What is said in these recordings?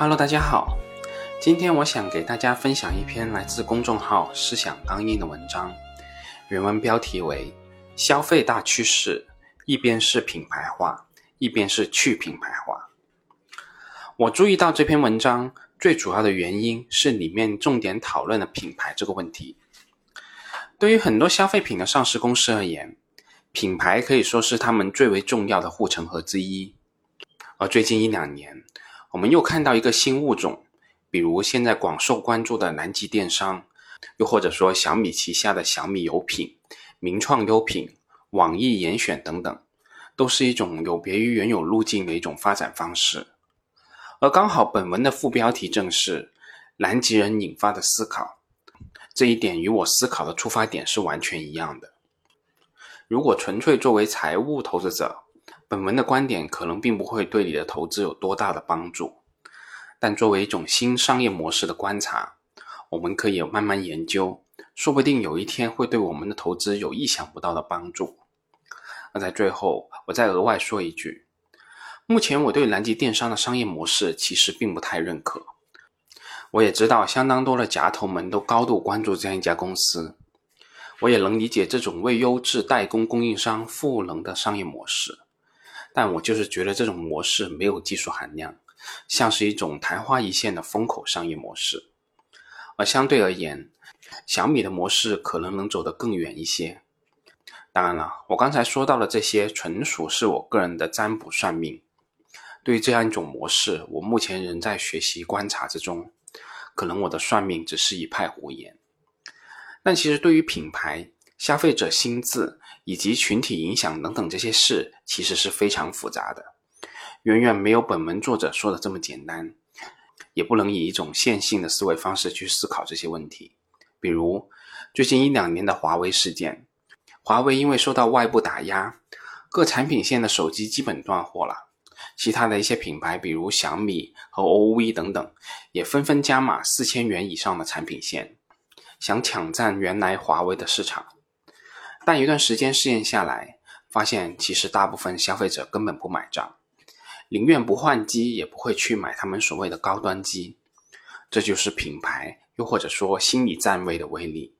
Hello，大家好，今天我想给大家分享一篇来自公众号“思想刚硬”的文章，原文标题为“消费大趋势，一边是品牌化，一边是去品牌化”。我注意到这篇文章最主要的原因是里面重点讨论了品牌这个问题。对于很多消费品的上市公司而言，品牌可以说是他们最为重要的护城河之一。而最近一两年，我们又看到一个新物种，比如现在广受关注的南极电商，又或者说小米旗下的小米有品、名创优品、网易严选等等，都是一种有别于原有路径的一种发展方式。而刚好本文的副标题正是“南极人引发的思考”，这一点与我思考的出发点是完全一样的。如果纯粹作为财务投资者，本文的观点可能并不会对你的投资有多大的帮助，但作为一种新商业模式的观察，我们可以慢慢研究，说不定有一天会对我们的投资有意想不到的帮助。那在最后，我再额外说一句，目前我对南极电商的商业模式其实并不太认可。我也知道相当多的夹头们都高度关注这样一家公司。我也能理解这种为优质代工供应商赋能的商业模式，但我就是觉得这种模式没有技术含量，像是一种昙花一现的风口商业模式。而相对而言，小米的模式可能能走得更远一些。当然了，我刚才说到的这些纯属是我个人的占卜算命。对于这样一种模式，我目前仍在学习观察之中，可能我的算命只是一派胡言。但其实，对于品牌、消费者心智以及群体影响等等这些事，其实是非常复杂的，远远没有本文作者说的这么简单，也不能以一种线性的思维方式去思考这些问题。比如最近一两年的华为事件，华为因为受到外部打压，各产品线的手机基本断货了，其他的一些品牌，比如小米和 OV 等等，也纷纷加码四千元以上的产品线。想抢占原来华为的市场，但一段时间试验下来，发现其实大部分消费者根本不买账，宁愿不换机也不会去买他们所谓的高端机。这就是品牌，又或者说心理站位的威力。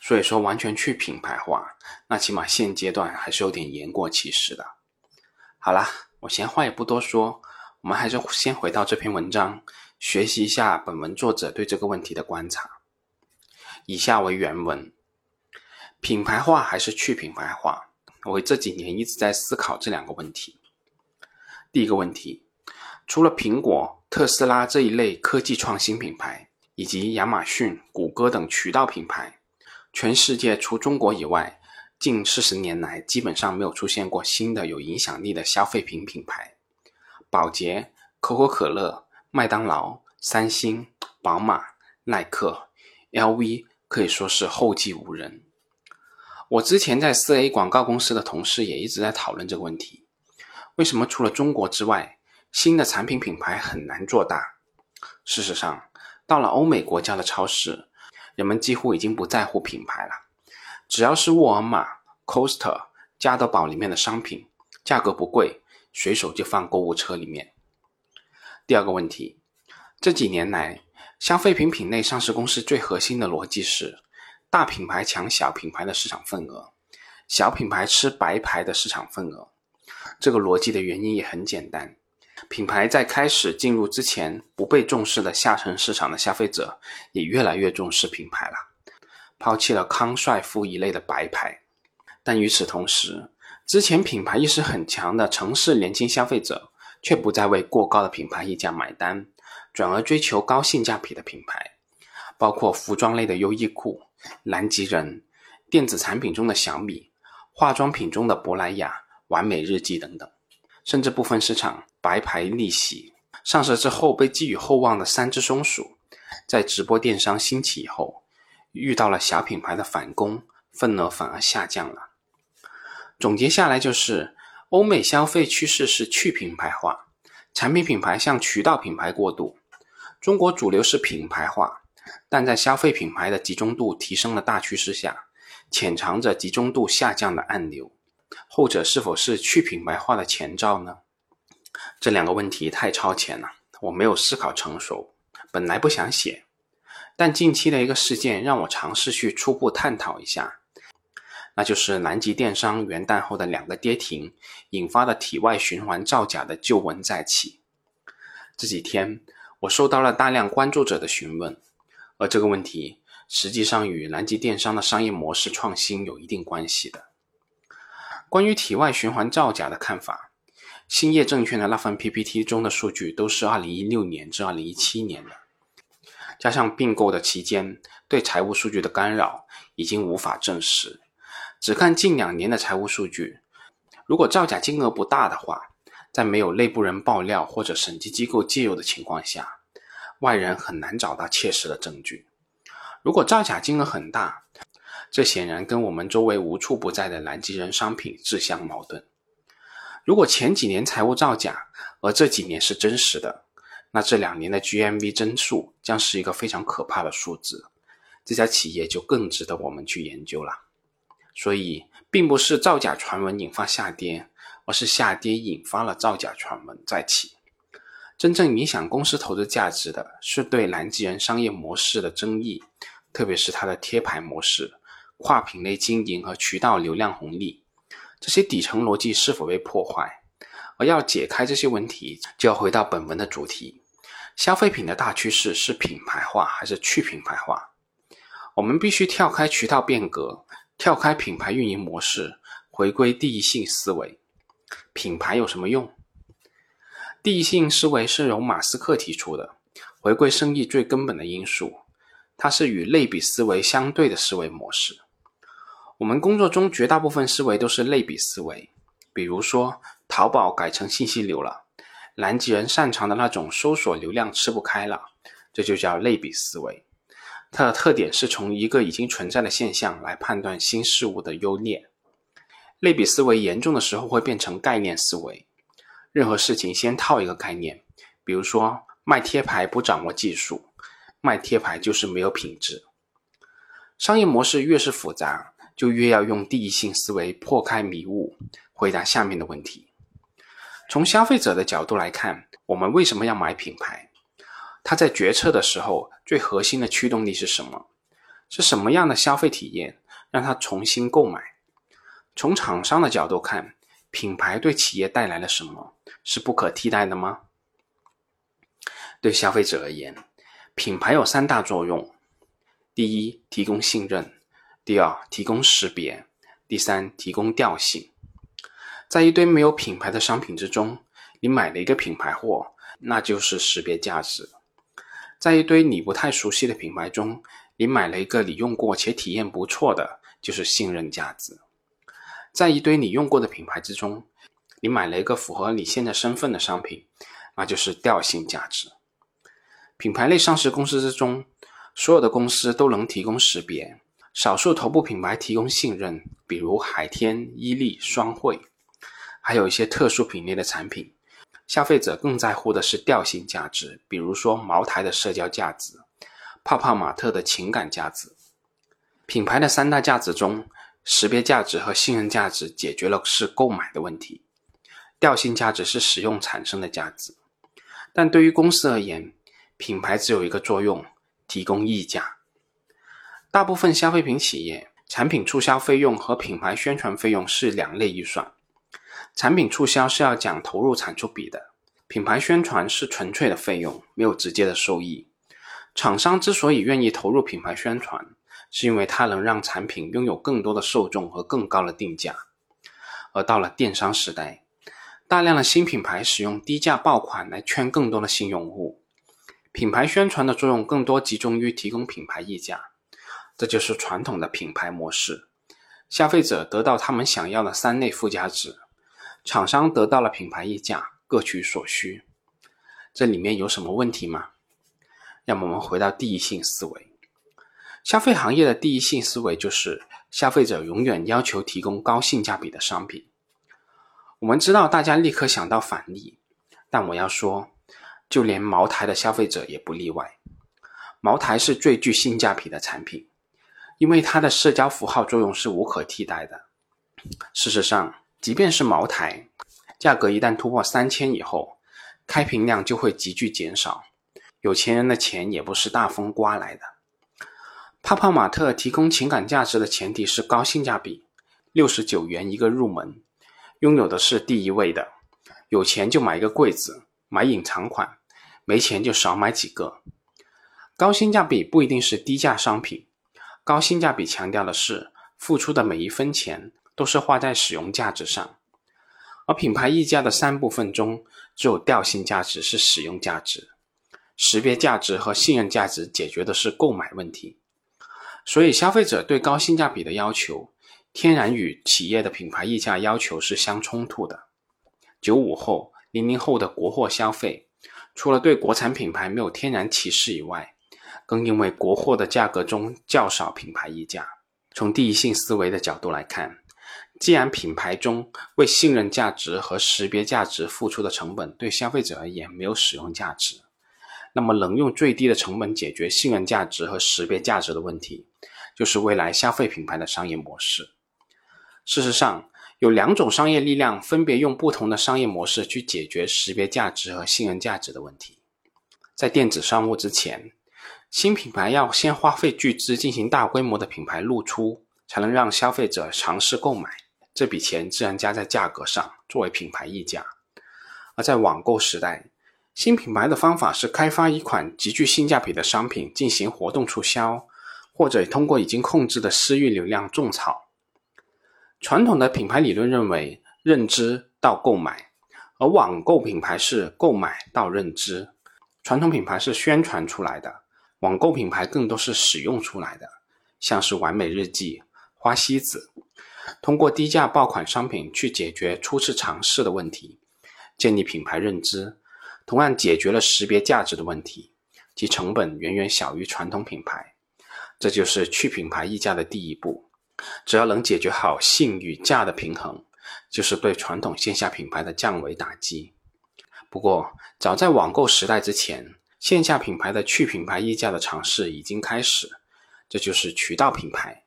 所以说，完全去品牌化，那起码现阶段还是有点言过其实的。好啦，我闲话也不多说，我们还是先回到这篇文章，学习一下本文作者对这个问题的观察。以下为原文：品牌化还是去品牌化？我这几年一直在思考这两个问题。第一个问题，除了苹果、特斯拉这一类科技创新品牌，以及亚马逊、谷歌等渠道品牌，全世界除中国以外，近四十年来基本上没有出现过新的有影响力的消费品品牌。宝洁、可口可乐、麦当劳、三星、宝马、耐克、LV。可以说是后继无人。我之前在四 A 广告公司的同事也一直在讨论这个问题：为什么除了中国之外，新的产品品牌很难做大？事实上，到了欧美国家的超市，人们几乎已经不在乎品牌了，只要是沃尔玛、Costa、加德堡里面的商品，价格不贵，随手就放购物车里面。第二个问题，这几年来。消费品品类上市公司最核心的逻辑是，大品牌抢小品牌的市场份额，小品牌吃白牌的市场份额。这个逻辑的原因也很简单，品牌在开始进入之前不被重视的下沉市场的消费者，也越来越重视品牌了，抛弃了康帅傅一类的白牌。但与此同时，之前品牌意识很强的城市年轻消费者，却不再为过高的品牌溢价买单。转而追求高性价比的品牌，包括服装类的优衣库、南极人，电子产品中的小米，化妆品中的珀莱雅、完美日记等等，甚至部分市场白牌逆袭。上市之后被寄予厚望的三只松鼠，在直播电商兴起以后，遇到了小品牌的反攻，份额反而下降了。总结下来就是，欧美消费趋势是去品牌化，产品品牌向渠道品牌过渡。中国主流是品牌化，但在消费品牌的集中度提升的大趋势下，潜藏着集中度下降的暗流。后者是否是去品牌化的前兆呢？这两个问题太超前了，我没有思考成熟，本来不想写，但近期的一个事件让我尝试去初步探讨一下，那就是南极电商元旦后的两个跌停引发的体外循环造假的旧闻再起。这几天我收到了大量关注者的询问，而这个问题实际上与南极电商的商业模式创新有一定关系的。关于体外循环造假的看法，兴业证券的那份 PPT 中的数据都是2016年至2017年的，加上并购的期间对财务数据的干扰，已经无法证实。只看近两年的财务数据，如果造假金额不大的话，在没有内部人爆料或者审计机构介入的情况下，外人很难找到切实的证据。如果造假金额很大，这显然跟我们周围无处不在的南极人商品自相矛盾。如果前几年财务造假，而这几年是真实的，那这两年的 GMV 增速将是一个非常可怕的数字。这家企业就更值得我们去研究了。所以，并不是造假传闻引发下跌，而是下跌引发了造假传闻再起。真正影响公司投资价值的是对南极人商业模式的争议，特别是它的贴牌模式。跨品类经营和渠道流量红利，这些底层逻辑是否被破坏？而要解开这些问题，就要回到本文的主题：消费品的大趋势是品牌化还是去品牌化？我们必须跳开渠道变革，跳开品牌运营模式，回归第一性思维。品牌有什么用？第一性思维是由马斯克提出的，回归生意最根本的因素，它是与类比思维相对的思维模式。我们工作中绝大部分思维都是类比思维，比如说淘宝改成信息流了，南极人擅长的那种搜索流量吃不开了，这就叫类比思维。它的特点是从一个已经存在的现象来判断新事物的优劣。类比思维严重的时候会变成概念思维，任何事情先套一个概念，比如说卖贴牌不掌握技术，卖贴牌就是没有品质。商业模式越是复杂。就越要用第一性思维破开迷雾，回答下面的问题。从消费者的角度来看，我们为什么要买品牌？他在决策的时候最核心的驱动力是什么？是什么样的消费体验让他重新购买？从厂商的角度看，品牌对企业带来了什么？是不可替代的吗？对消费者而言，品牌有三大作用：第一，提供信任。第二，提供识别；第三，提供调性。在一堆没有品牌的商品之中，你买了一个品牌货，那就是识别价值；在一堆你不太熟悉的品牌中，你买了一个你用过且体验不错的，就是信任价值；在一堆你用过的品牌之中，你买了一个符合你现在身份的商品，那就是调性价值。品牌类上市公司之中，所有的公司都能提供识别。少数头部品牌提供信任，比如海天、伊利、双汇，还有一些特殊品类的产品，消费者更在乎的是调性价值，比如说茅台的社交价值，泡泡玛特的情感价值。品牌的三大价值中，识别价值和信任价值解决了是购买的问题，调性价值是使用产生的价值。但对于公司而言，品牌只有一个作用，提供溢价。大部分消费品企业产品促销费用和品牌宣传费用是两类预算。产品促销是要讲投入产出比的，品牌宣传是纯粹的费用，没有直接的收益。厂商之所以愿意投入品牌宣传，是因为它能让产品拥有更多的受众和更高的定价。而到了电商时代，大量的新品牌使用低价爆款来圈更多的新用户，品牌宣传的作用更多集中于提供品牌溢价。这就是传统的品牌模式，消费者得到他们想要的三类附加值，厂商得到了品牌溢价，各取所需。这里面有什么问题吗？让我们回到第一性思维。消费行业的第一性思维就是消费者永远要求提供高性价比的商品。我们知道大家立刻想到返利，但我要说，就连茅台的消费者也不例外。茅台是最具性价比的产品。因为它的社交符号作用是无可替代的。事实上，即便是茅台，价格一旦突破三千以后，开瓶量就会急剧减少。有钱人的钱也不是大风刮来的。泡泡玛特提供情感价值的前提是高性价比，六十九元一个入门，拥有的是第一位的。有钱就买一个柜子，买隐藏款；没钱就少买几个。高性价比不一定是低价商品，高性价比强调的是付出的每一分钱都是花在使用价值上。而品牌溢价的三部分中，只有调性价值是使用价值。识别价值和信任价值解决的是购买问题，所以消费者对高性价比的要求，天然与企业的品牌溢价要求是相冲突的。九五后、零零后的国货消费，除了对国产品牌没有天然歧视以外，更因为国货的价格中较少品牌溢价。从第一性思维的角度来看，既然品牌中为信任价值和识别价值付出的成本对消费者而言没有使用价值。那么，能用最低的成本解决信任价值和识别价值的问题，就是未来消费品牌的商业模式。事实上，有两种商业力量分别用不同的商业模式去解决识别价值和信任价值的问题。在电子商务之前，新品牌要先花费巨资进行大规模的品牌露出，才能让消费者尝试购买。这笔钱自然加在价格上，作为品牌溢价。而在网购时代，新品牌的方法是开发一款极具性价比的商品进行活动促销，或者通过已经控制的私域流量种草。传统的品牌理论认为认知到购买，而网购品牌是购买到认知。传统品牌是宣传出来的，网购品牌更多是使用出来的，像是完美日记、花西子，通过低价爆款商品去解决初次尝试的问题，建立品牌认知。同样解决了识别价值的问题，其成本远远小于传统品牌。这就是去品牌溢价的第一步。只要能解决好性与价的平衡，就是对传统线下品牌的降维打击。不过，早在网购时代之前，线下品牌的去品牌溢价的尝试已经开始。这就是渠道品牌。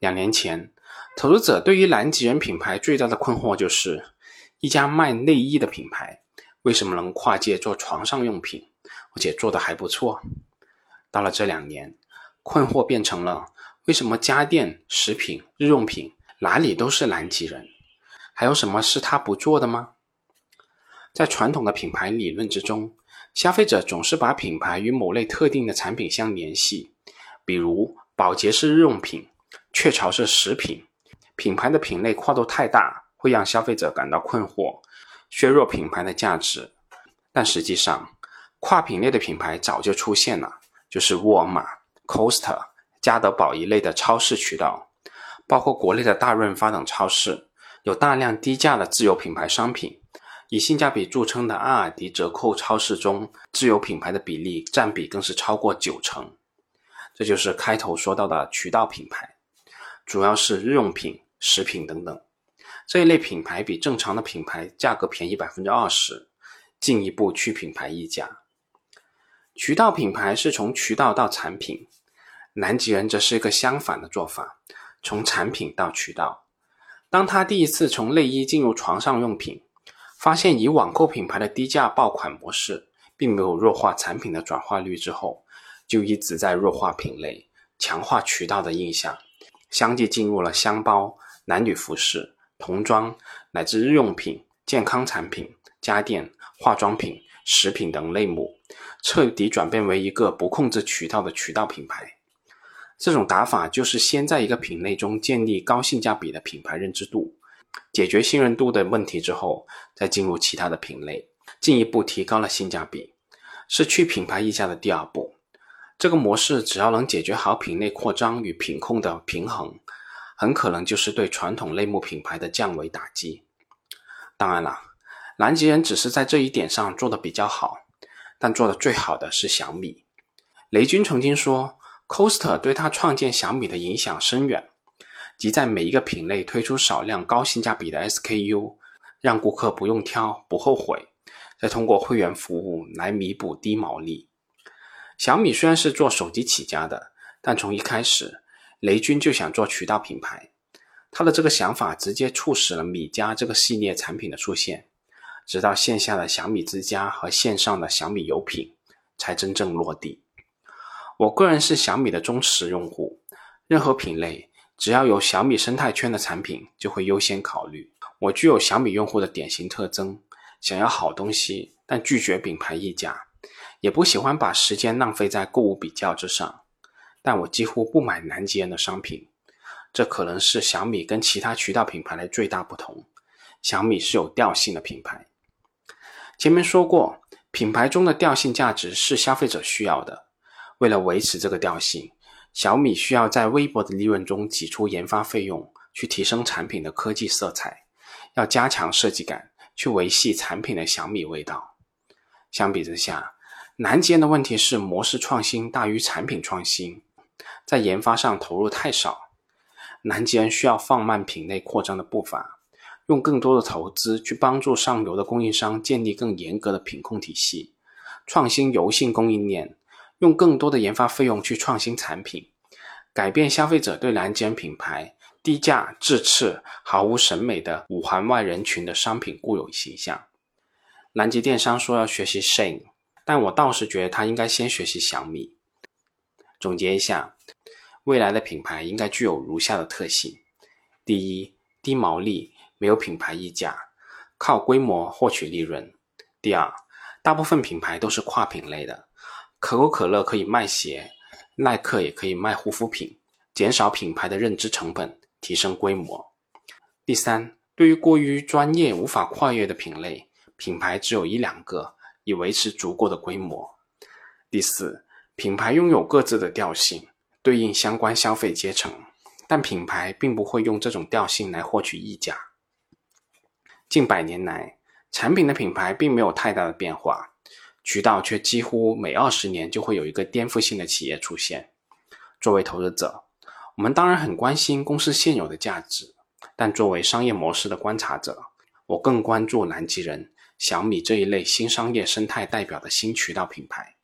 两年前，投资者对于南极人品牌最大的困惑就是，一家卖内衣的品牌。为什么能跨界做床上用品，而且做的还不错？到了这两年，困惑变成了为什么家电、食品、日用品哪里都是南极人？还有什么是他不做的吗？在传统的品牌理论之中，消费者总是把品牌与某类特定的产品相联系，比如宝洁是日用品，雀巢是食品，品牌的品类跨度太大，会让消费者感到困惑。削弱品牌的价值，但实际上，跨品类的品牌早就出现了，就是沃尔玛、Costa、家得宝一类的超市渠道，包括国内的大润发等超市，有大量低价的自有品牌商品。以性价比著称的阿尔迪折扣超市中，自有品牌的比例占比更是超过九成。这就是开头说到的渠道品牌，主要是日用品、食品等等。这一类品牌比正常的品牌价格便宜百分之二十，进一步去品牌溢价。渠道品牌是从渠道到产品，南极人则是一个相反的做法，从产品到渠道。当他第一次从内衣进入床上用品，发现以网购品牌的低价爆款模式并没有弱化产品的转化率之后，就一直在弱化品类，强化渠道的印象，相继进入了箱包、男女服饰。童装乃至日用品、健康产品、家电、化妆品、食品等类目，彻底转变为一个不控制渠道的渠道品牌。这种打法就是先在一个品类中建立高性价比的品牌认知度，解决信任度的问题之后，再进入其他的品类，进一步提高了性价比，是去品牌溢价的第二步。这个模式只要能解决好品类扩张与品控的平衡。很可能就是对传统类目品牌的降维打击。当然了，南极人只是在这一点上做的比较好，但做的最好的是小米。雷军曾经说，Costa 对他创建小米的影响深远，即在每一个品类推出少量高性价比的 SKU，让顾客不用挑不后悔，再通过会员服务来弥补低毛利。小米虽然是做手机起家的，但从一开始。雷军就想做渠道品牌，他的这个想法直接促使了米家这个系列产品的出现。直到线下的小米之家和线上的小米有品才真正落地。我个人是小米的忠实用户，任何品类只要有小米生态圈的产品就会优先考虑。我具有小米用户的典型特征：想要好东西，但拒绝品牌溢价，也不喜欢把时间浪费在购物比较之上。但我几乎不买南极人的商品，这可能是小米跟其他渠道品牌的最大不同。小米是有调性的品牌。前面说过，品牌中的调性价值是消费者需要的。为了维持这个调性，小米需要在微薄的利润中挤出研发费用，去提升产品的科技色彩，要加强设计感，去维系产品的小米味道。相比之下，南极人的问题是模式创新大于产品创新，在研发上投入太少。南极人需要放慢品类扩张的步伐。用更多的投资去帮助上游的供应商建立更严格的品控体系，创新油性供应链，用更多的研发费用去创新产品，改变消费者对南极人品牌低价、质次、毫无审美的五环外人群的商品固有形象。南极电商说要学习 Shane，但我倒是觉得他应该先学习小米。总结一下，未来的品牌应该具有如下的特性：第一，低毛利。没有品牌溢价，靠规模获取利润。第二，大部分品牌都是跨品类的，可口可乐可以卖鞋，耐克也可以卖护肤品，减少品牌的认知成本，提升规模。第三，对于过于专业无法跨越的品类，品牌只有一两个，以维持足够的规模。第四，品牌拥有各自的调性，对应相关消费阶层，但品牌并不会用这种调性来获取溢价。近百年来，产品的品牌并没有太大的变化，渠道却几乎每二十年就会有一个颠覆性的企业出现。作为投资者，我们当然很关心公司现有的价值，但作为商业模式的观察者，我更关注南极人、小米这一类新商业生态代表的新渠道品牌。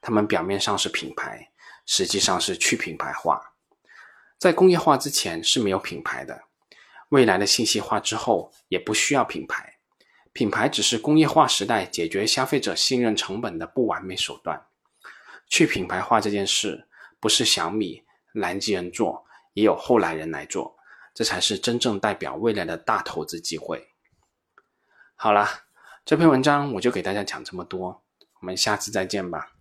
他们表面上是品牌，实际上是去品牌化。在工业化之前是没有品牌的。未来的信息化之后也不需要品牌，品牌只是工业化时代解决消费者信任成本的不完美手段。去品牌化这件事不是小米、南极人做，也有后来人来做，这才是真正代表未来的大投资机会。好了，这篇文章我就给大家讲这么多，我们下次再见吧。